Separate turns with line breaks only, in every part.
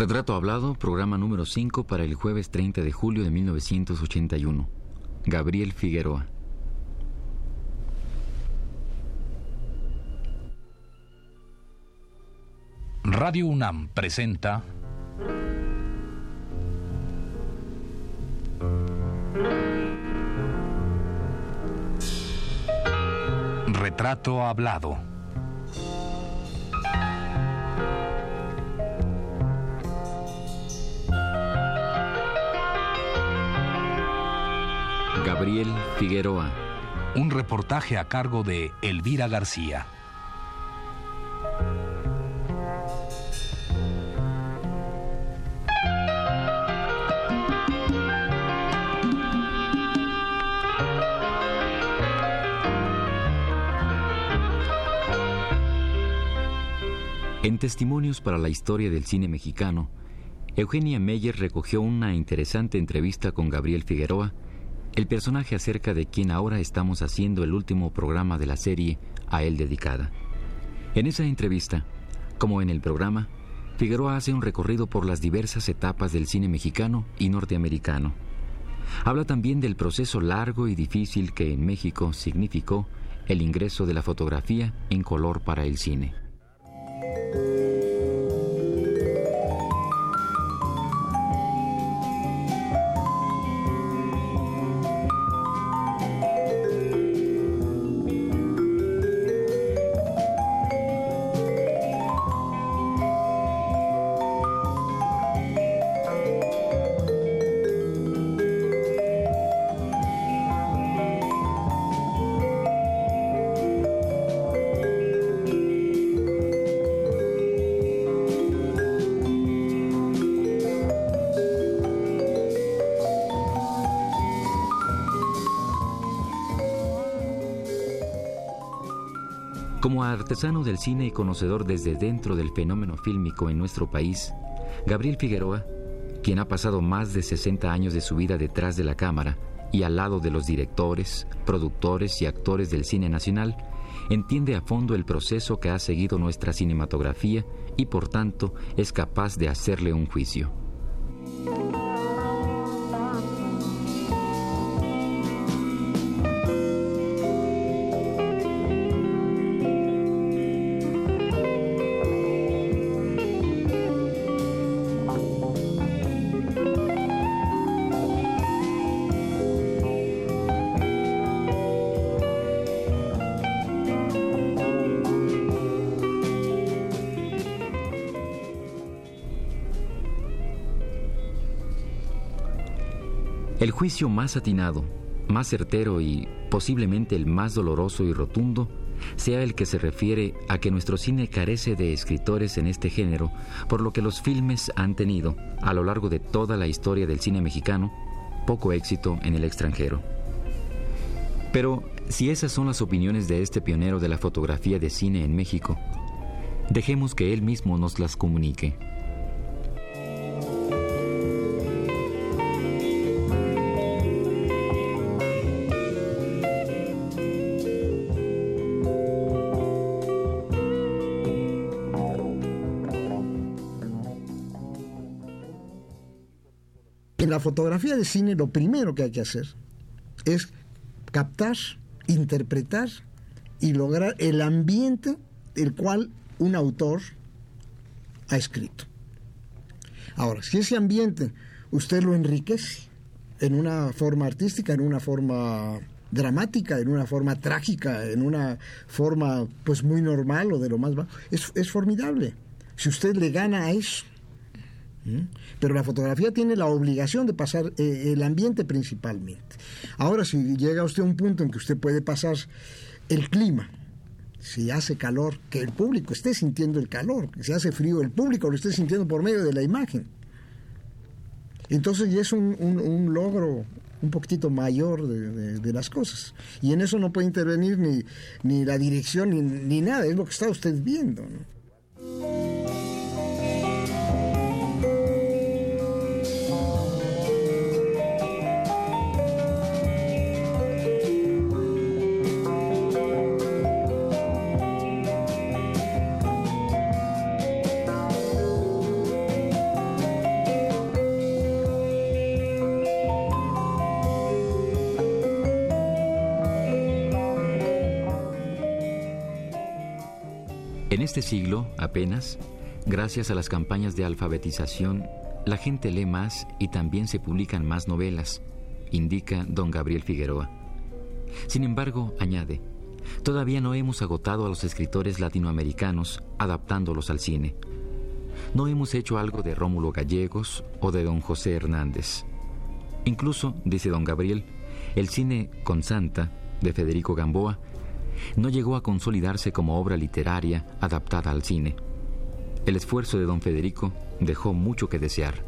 Retrato Hablado, programa número 5 para el jueves 30 de julio de 1981. Gabriel Figueroa.
Radio UNAM presenta Retrato Hablado.
Gabriel Figueroa.
Un reportaje a cargo de Elvira García.
En Testimonios para la Historia del Cine Mexicano, Eugenia Meyer recogió una interesante entrevista con Gabriel Figueroa, el personaje acerca de quien ahora estamos haciendo el último programa de la serie a él dedicada. En esa entrevista, como en el programa, Figueroa hace un recorrido por las diversas etapas del cine mexicano y norteamericano. Habla también del proceso largo y difícil que en México significó el ingreso de la fotografía en color para el cine. Como artesano del cine y conocedor desde dentro del fenómeno fílmico en nuestro país, Gabriel Figueroa, quien ha pasado más de 60 años de su vida detrás de la cámara y al lado de los directores, productores y actores del cine nacional, entiende a fondo el proceso que ha seguido nuestra cinematografía y por tanto es capaz de hacerle un juicio. Juicio más atinado, más certero y posiblemente el más doloroso y rotundo sea el que se refiere a que nuestro cine carece de escritores en este género, por lo que los filmes han tenido, a lo largo de toda la historia del cine mexicano, poco éxito en el extranjero. Pero si esas son las opiniones de este pionero de la fotografía de cine en México, dejemos que él mismo nos las comunique.
La fotografía de cine lo primero que hay que hacer es captar, interpretar y lograr el ambiente el cual un autor ha escrito. Ahora, si ese ambiente usted lo enriquece en una forma artística, en una forma dramática, en una forma trágica, en una forma pues muy normal o de lo más bajo, es, es formidable. Si usted le gana a eso, Pero la fotografía tiene la obligación de pasar eh, el ambiente principalmente. Ahora, si llega usted a un punto en que usted puede pasar el clima, si hace calor, que el público esté sintiendo el calor, si hace frío, el público lo esté sintiendo por medio de la imagen. Entonces ya es un, logro un poquitito mayor de, las cosas. Y en eso no puede intervenir ni, ni la dirección ni, ni nada, es lo que está usted viendo. ¿no?
En este siglo, apenas, gracias a las campañas de alfabetización, la gente lee más y también se publican más novelas, indica don Gabriel Figueroa. Sin embargo, añade, todavía no hemos agotado a los escritores latinoamericanos adaptándolos al cine. No hemos hecho algo de Rómulo Gallegos o de don José Hernández. Incluso, dice don Gabriel, el cine con Santa, de Federico Gamboa, no llegó a consolidarse como obra literaria adaptada al cine. El esfuerzo de don Federico dejó mucho que desear.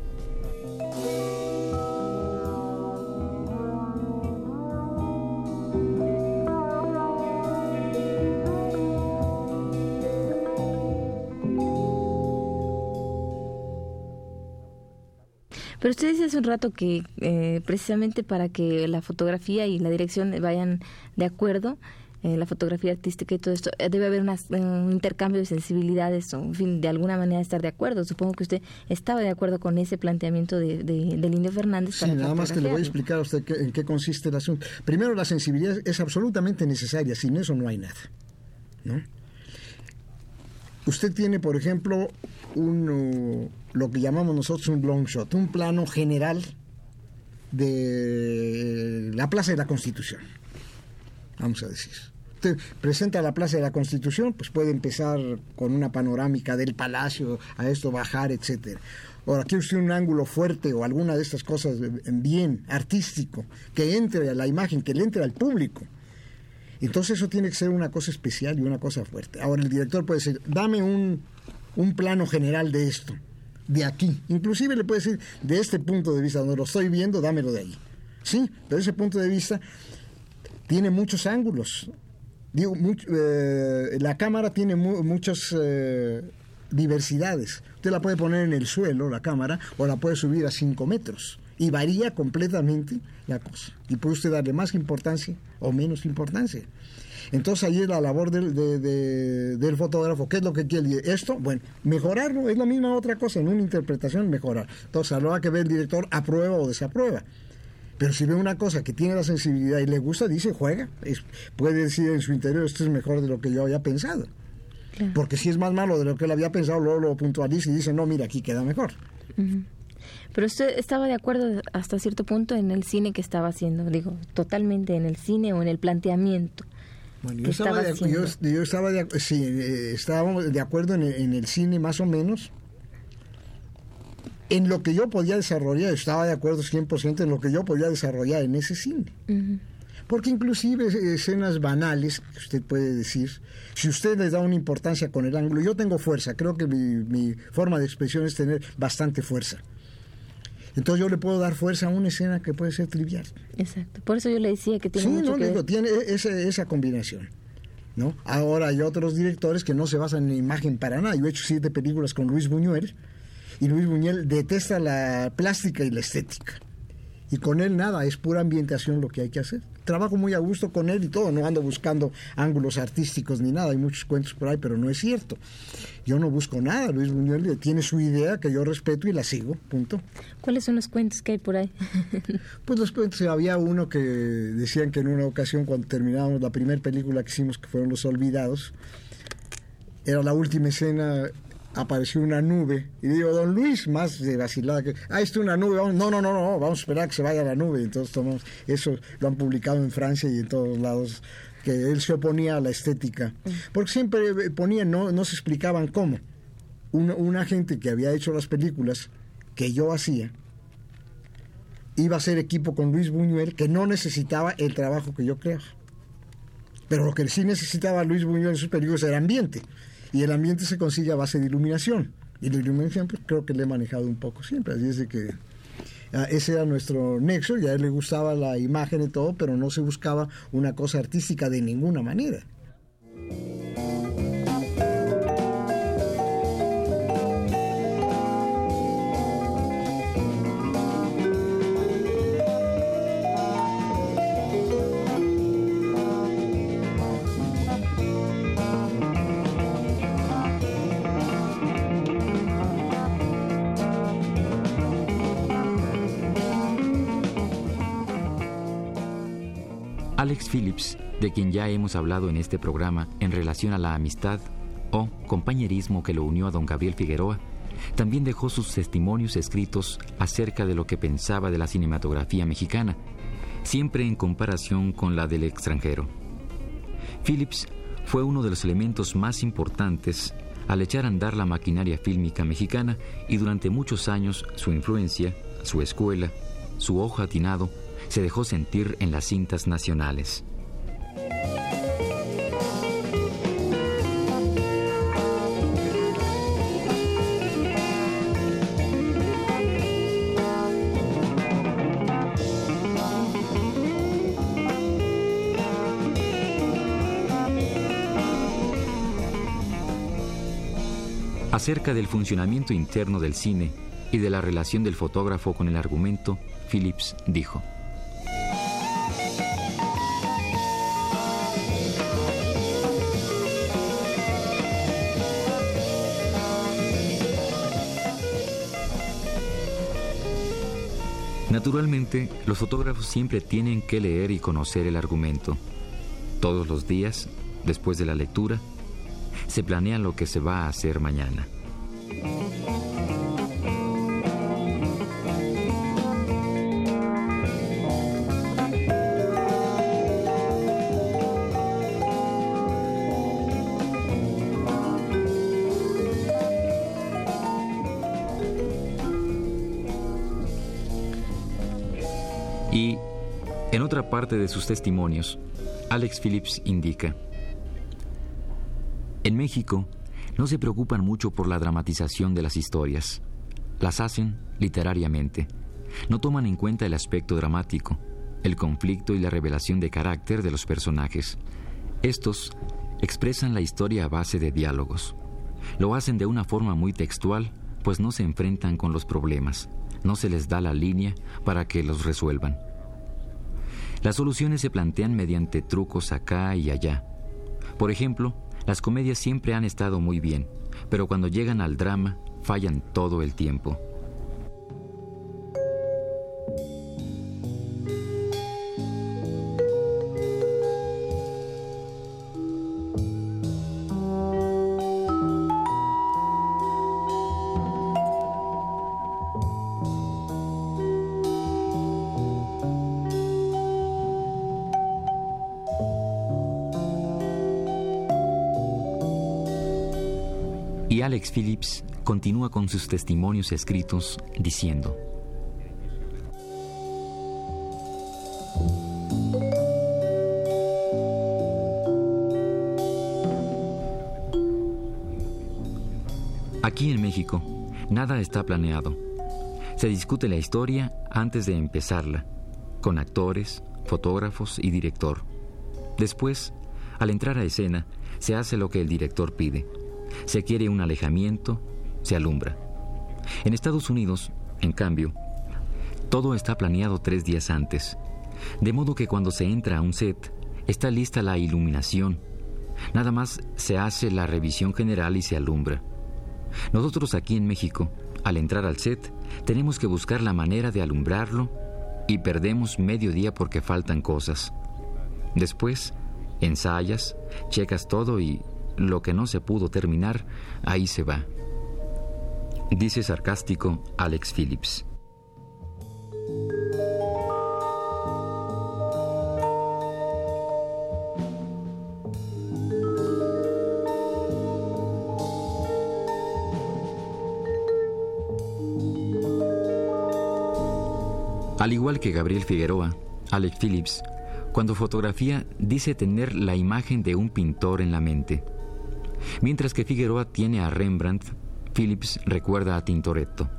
Pero usted dice hace un rato que eh, precisamente para que la fotografía y la dirección vayan de acuerdo, eh, la fotografía artística y todo esto, eh, debe haber un intercambio de sensibilidades o, en fin, de alguna manera estar de acuerdo. Supongo que usted estaba de acuerdo con ese planteamiento de, de, del Indio Fernández.
Sí, nada más que le voy a explicar a usted en qué consiste el asunto. Primero, la sensibilidad es absolutamente necesaria, sin eso no hay nada. ¿no? Usted tiene, por ejemplo, un, lo que llamamos nosotros un long shot, un plano general de la Plaza de la Constitución, vamos a decir usted presenta la Plaza de la Constitución, pues puede empezar con una panorámica del palacio, a esto bajar, etcétera. Ahora, quiere usted un ángulo fuerte o alguna de estas cosas bien artístico, que entre a la imagen, que le entre al público. Entonces eso tiene que ser una cosa especial y una cosa fuerte. Ahora el director puede decir, dame un, un plano general de esto, de aquí. Inclusive le puede decir, de este punto de vista, donde lo estoy viendo, dámelo de ahí. Sí, pero ese punto de vista tiene muchos ángulos. Digo, eh, la cámara tiene muchas eh, diversidades. Usted la puede poner en el suelo, la cámara, o la puede subir a 5 metros. Y varía completamente la cosa. Y puede usted darle más importancia o menos importancia. Entonces ahí es la labor del, fotógrafo. ¿Qué es lo que quiere? Esto, bueno, mejorarlo es la misma otra cosa. En una interpretación, mejorar. Entonces a lo que ve el director, aprueba o desaprueba. Pero si ve una cosa que tiene la sensibilidad y le gusta, dice, juega. puede decir en su interior, esto es mejor de lo que yo había pensado. Porque si es más malo de lo que él había pensado, luego lo puntualiza y dice, no, mira, aquí queda mejor.
Pero usted estaba de acuerdo hasta cierto punto en el cine que estaba haciendo, digo, totalmente en el cine o en el planteamiento.
Bueno, yo, estaba, de, yo, estaba de, sí, eh, estábamos de acuerdo en en el cine más o menos, en lo que yo podía desarrollar, estaba de acuerdo 100% en lo que yo podía desarrollar en ese cine. Porque inclusive escenas banales, que usted puede decir, si usted le da una importancia con el ángulo, yo tengo fuerza, creo que mi, forma de expresión es tener bastante fuerza. Entonces yo le puedo dar fuerza a una escena que puede ser trivial.
Exacto. Por eso yo le decía que tiene
sí,
mucho
no,
que
digo, tiene esa, esa combinación. ¿no? Ahora hay otros directores que no se basan en imagen para nada. Yo he hecho siete películas con Luis Buñuel y Luis Buñuel detesta la plástica y la estética. Y con él nada, es pura ambientación lo que hay que hacer. Trabajo muy a gusto con él y todo, no ando buscando ángulos artísticos ni nada, hay muchos cuentos por ahí, pero no es cierto. Yo no busco nada, Luis Buñuel tiene su idea que yo respeto y la sigo, punto.
¿Cuáles son los cuentos que hay por ahí?
pues los cuentos, había uno que decían que en una ocasión cuando terminábamos la primera película que hicimos, que fueron Los Olvidados, era la última escena apareció una nube y digo, don Luis, más de vacilada que, ah, esto es una nube, no, no, no, no, vamos a esperar que se vaya la nube. Entonces tomamos, eso lo han publicado en Francia y en todos lados, que él se oponía a la estética, porque siempre ponía no, no se explicaban cómo. Una, una gente que había hecho las películas que yo hacía, iba a ser equipo con Luis Buñuel, que no necesitaba el trabajo que yo creaba. Pero lo que sí necesitaba Luis Buñuel en sus películas era ambiente. Y el ambiente se consigue a base de iluminación. Y la iluminación pues, creo que le he manejado un poco siempre. Así es de que ah, ese era nuestro nexo y a él le gustaba la imagen y todo, pero no se buscaba una cosa artística de ninguna manera.
De quien ya hemos hablado en este programa en relación a la amistad, o compañerismo que lo unió a don Gabriel Figueroa, también dejó sus testimonios escritos acerca de lo que pensaba de la cinematografía mexicana, siempre en comparación con la del extranjero. Phillips fue uno de los elementos más importantes al echar a andar la maquinaria fílmica mexicana y durante muchos años su influencia, su escuela, su ojo atinado, se dejó sentir en las cintas nacionales. Acerca del funcionamiento interno del cine y de la relación del fotógrafo con el argumento, Phillips dijo, Naturalmente, los fotógrafos siempre tienen que leer y conocer el argumento. Todos los días, después de la lectura, se planea lo que se va a hacer mañana. Y, en otra parte de sus testimonios, Alex Phillips indica, en México no se preocupan mucho por la dramatización de las historias. Las hacen literariamente. No toman en cuenta el aspecto dramático, el conflicto y la revelación de carácter de los personajes. Estos expresan la historia a base de diálogos. Lo hacen de una forma muy textual, pues no se enfrentan con los problemas, no se les da la línea para que los resuelvan. Las soluciones se plantean mediante trucos acá y allá. Por ejemplo, las comedias siempre han estado muy bien, pero cuando llegan al drama fallan todo el tiempo. Alex Phillips continúa con sus testimonios escritos diciendo, Aquí en México, nada está planeado. Se discute la historia antes de empezarla, con actores, fotógrafos y director. Después, al entrar a escena, se hace lo que el director pide se quiere un alejamiento, se alumbra. En Estados Unidos, en cambio, todo está planeado tres días antes, de modo que cuando se entra a un set, está lista la iluminación. Nada más se hace la revisión general y se alumbra. Nosotros aquí en México, al entrar al set, tenemos que buscar la manera de alumbrarlo y perdemos medio día porque faltan cosas. Después, ensayas, checas todo y lo que no se pudo terminar, ahí se va. Dice sarcástico Alex Phillips. Al igual que Gabriel Figueroa, Alex Phillips, cuando fotografía dice tener la imagen de un pintor en la mente. Mientras que Figueroa tiene a Rembrandt, Phillips recuerda a Tintoretto.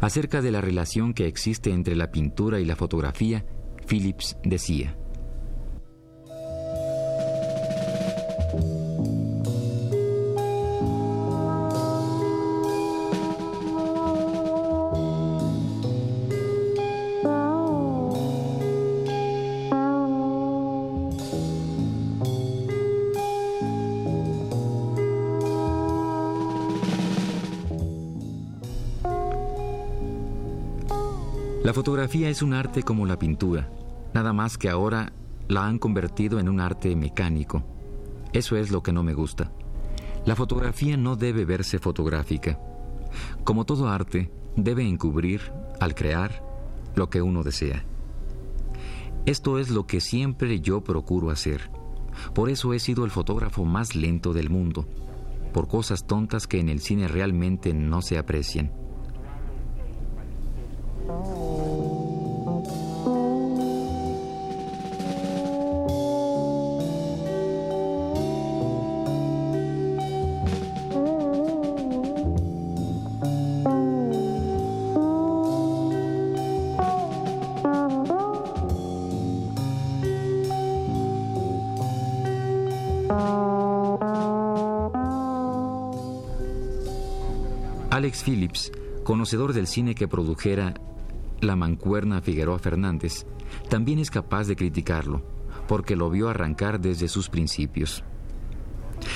Acerca de la relación que existe entre la pintura y la fotografía, Phillips decía, La fotografía es un arte como la pintura, nada más que ahora la han convertido en un arte mecánico. Eso es lo que no me gusta. La fotografía no debe verse fotográfica. Como todo arte, debe encubrir, al crear, lo que uno desea. Esto es lo que siempre yo procuro hacer. Por eso he sido el fotógrafo más lento del mundo, por cosas tontas que en el cine realmente no se aprecian. Alex Phillips, conocedor del cine que produjera La Mancuerna Figueroa Fernández, también es capaz de criticarlo, porque lo vio arrancar desde sus principios.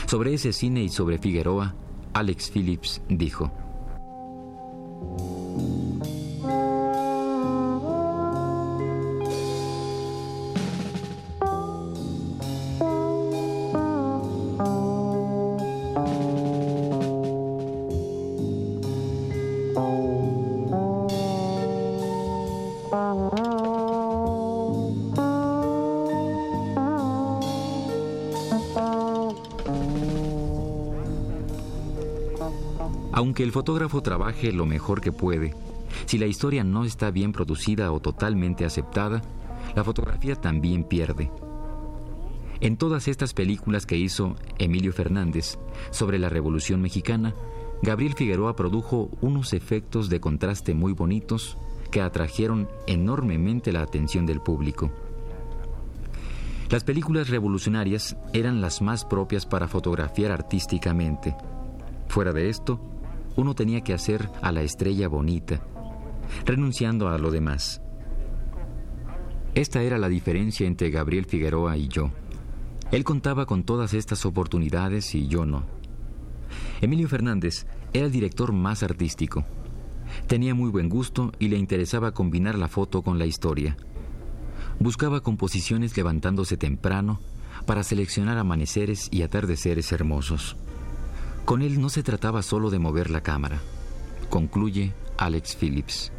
Sobre ese cine y sobre Figueroa, Alex Phillips dijo, Aunque el fotógrafo trabaje lo mejor que puede, si la historia no está bien producida o totalmente aceptada, la fotografía también pierde. En todas estas películas que hizo Emilio Fernández sobre la Revolución Mexicana, Gabriel Figueroa produjo unos efectos de contraste muy bonitos que atrajeron enormemente la atención del público. Las películas revolucionarias eran las más propias para fotografiar artísticamente. Fuera de esto, uno tenía que hacer a la estrella bonita, renunciando a lo demás. Esta era la diferencia entre Gabriel Figueroa y yo. Él contaba con todas estas oportunidades y yo no. Emilio Fernández era el director más artístico. Tenía muy buen gusto y le interesaba combinar la foto con la historia. Buscaba composiciones levantándose temprano para seleccionar amaneceres y atardeceres hermosos. Con él no se trataba solo de mover la cámara, concluye Alex Phillips.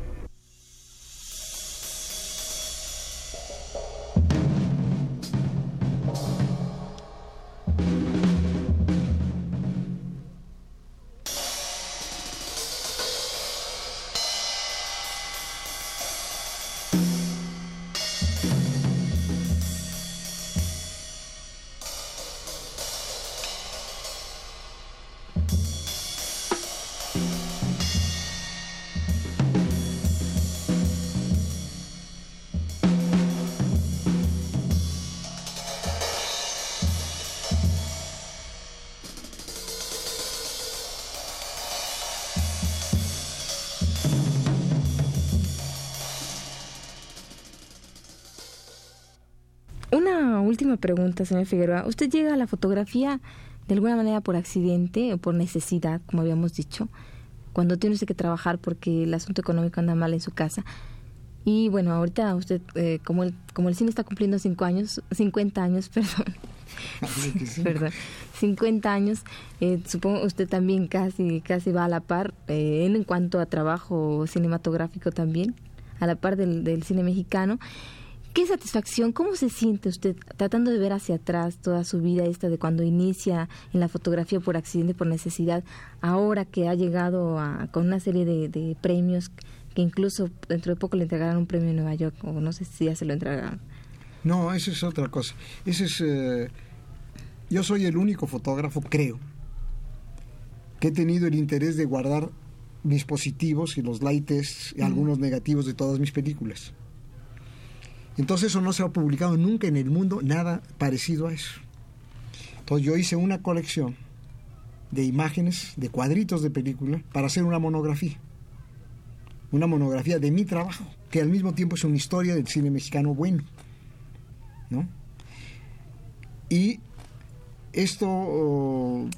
Última pregunta, señor Figueroa. ¿Usted llega a la fotografía de alguna manera por accidente o por necesidad, como habíamos dicho, cuando tiene usted que trabajar porque el asunto económico anda mal en su casa? Y bueno, ahorita usted, eh, como, el, como el cine está cumpliendo cinco años, 50 años, perdón, perdón, 50 años, eh, supongo usted también casi, casi va a la par eh, en cuanto a trabajo cinematográfico también, a la par del, del cine mexicano. ¿Qué satisfacción? ¿Cómo se siente usted tratando de ver hacia atrás toda su vida esta de cuando inicia en la fotografía por accidente, por necesidad, ahora que ha llegado a, con una serie de, premios que incluso dentro de poco le entregarán un premio en Nueva York o no sé si ya se lo entregarán?
No, eso es otra cosa. Ese es, eh, yo soy el único fotógrafo, creo, que he tenido el interés de guardar mis positivos y los lights y algunos negativos de todas mis películas. Entonces eso no se ha publicado nunca en el mundo, nada parecido a eso. Entonces yo hice una colección de imágenes, de cuadritos de película, para hacer una monografía. Una monografía de mi trabajo, que al mismo tiempo es una historia del cine mexicano bueno. ¿no? Y esto oh,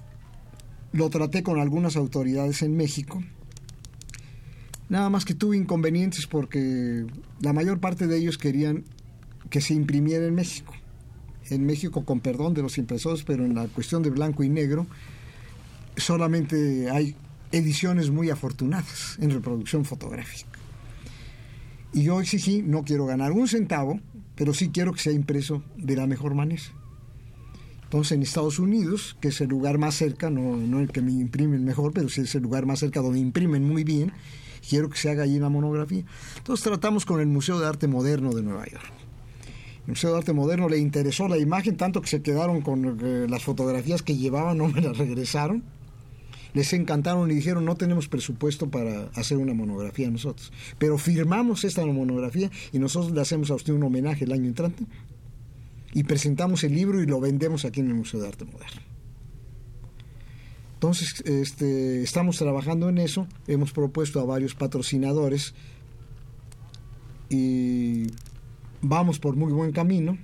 lo traté con algunas autoridades en México Nada más que tuve inconvenientes porque la mayor parte de ellos querían que se imprimiera en México. En México, con perdón de los impresores, pero en la cuestión de blanco y negro, solamente hay ediciones muy afortunadas en reproducción fotográfica. Y yo exigí, no quiero ganar un centavo, pero sí quiero que sea impreso de la mejor manera. Entonces en Estados Unidos, que es el lugar más cerca, no, no el que me imprimen mejor, pero sí es el lugar más cerca donde imprimen muy bien, quiero que se haga allí la monografía. Entonces tratamos con el Museo de Arte Moderno de Nueva York. El Museo de Arte Moderno le interesó la imagen, tanto que se quedaron con eh, las fotografías que llevaban, no me las regresaron. Les encantaron y dijeron, no tenemos presupuesto para hacer una monografía nosotros, pero firmamos esta monografía y nosotros le hacemos a usted un homenaje el año entrante y presentamos el libro y lo vendemos aquí en el Museo de Arte Moderno. Entonces, este, estamos trabajando en eso, hemos propuesto a varios patrocinadores y vamos por muy buen camino.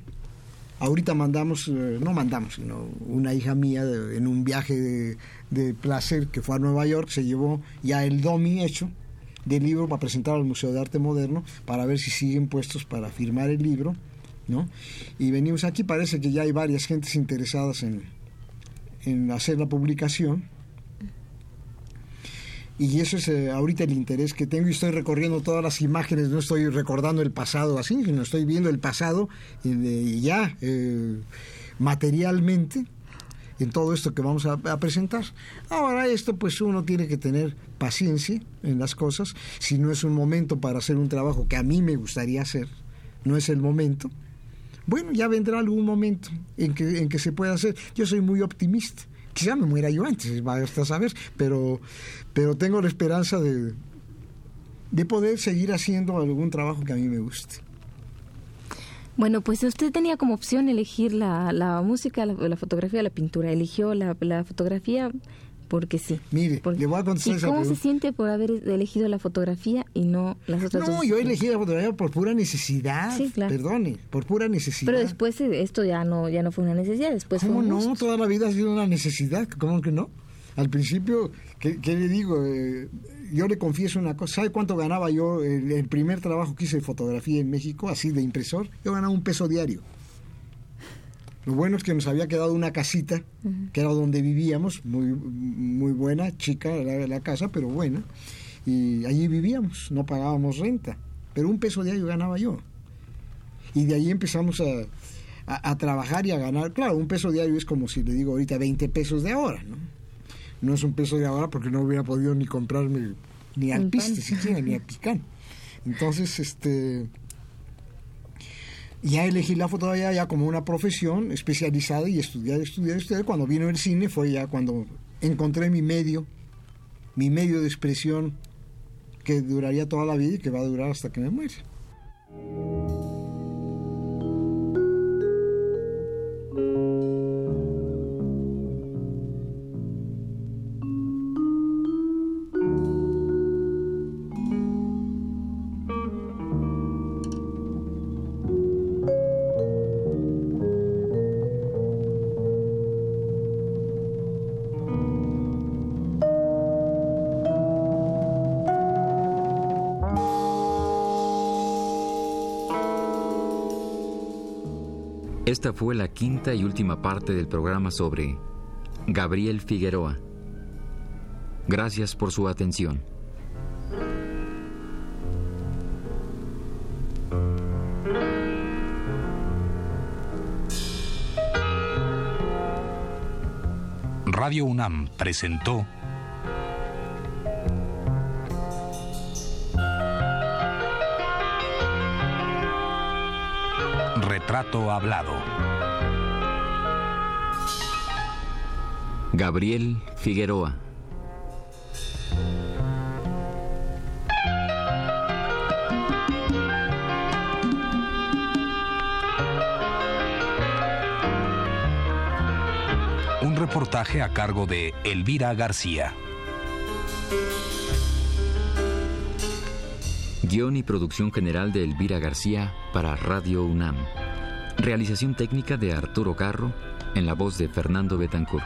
Ahorita mandamos, eh, no mandamos, sino una hija mía en un viaje de, placer que fue a Nueva York, se llevó ya el DOMI hecho del libro para presentar al Museo de Arte Moderno, para ver si siguen puestos para firmar el libro ¿no? Y venimos aquí, parece que ya hay varias gentes interesadas en, en hacer la publicación. Y eso es eh, ahorita el interés que tengo y estoy recorriendo todas las imágenes, no estoy recordando el pasado así, sino estoy viendo el pasado eh, ya materialmente en todo esto que vamos a, presentar. Ahora esto pues uno tiene que tener paciencia en las cosas, si no es un momento para hacer un trabajo que a mí me gustaría hacer, no es el momento, bueno, ya vendrá algún momento en que, en que se pueda hacer. Yo soy muy optimista. Quizá me muera yo antes, basta saber, pero, pero tengo la esperanza de, de poder seguir haciendo algún trabajo que a mí me guste.
Bueno, pues usted tenía como opción elegir la, la música, la, la, fotografía, la pintura. Eligió la fotografía porque sí.
Mire, le voy a contestar
¿Y cómo se siente por haber elegido la fotografía y no las otras
no,
dos?
yo elegí la fotografía por pura necesidad.
Sí, claro.
Perdone, por pura necesidad.
Pero después esto ya no ya no fue una necesidad, después
¿Cómo
fue un
no?
gusto.
Toda la vida ha sido una necesidad, ¿cómo que no? Al principio, ¿qué, qué le digo? Eh, yo le confieso una cosa. ¿Sabe cuánto ganaba yo el, el primer trabajo que hice de fotografía en México, así de impresor? Yo ganaba un peso diario. Lo bueno es que nos había quedado una casita, uh -huh. que era donde vivíamos, muy, muy buena, chica la, la, casa, pero buena. Y allí vivíamos, no pagábamos renta. Pero un peso diario ganaba yo. Y de ahí empezamos a, a, a, trabajar y a ganar. Claro, un peso diario es como si le digo ahorita 20 pesos de ahora, ¿no? No es un peso de ahora porque no hubiera podido ni comprarme ni al piste siquiera, ni al picán. Entonces, este ya elegí la fotografía ya como una profesión especializada y estudiar, estudiar, estudiar. Cuando vino el cine fue ya cuando encontré mi medio, mi medio de expresión que duraría toda la vida y que va a durar hasta que me muera.
Esta fue la quinta y última parte del programa sobre Gabriel Figueroa. Gracias por su atención.
Radio UNAM presentó Retrato Hablado.
Gabriel Figueroa.
Un reportaje a cargo de Elvira García.
Guión y producción general de Elvira García para Radio UNAM. Realización técnica de Arturo Carro en la voz de Fernando Betancourt.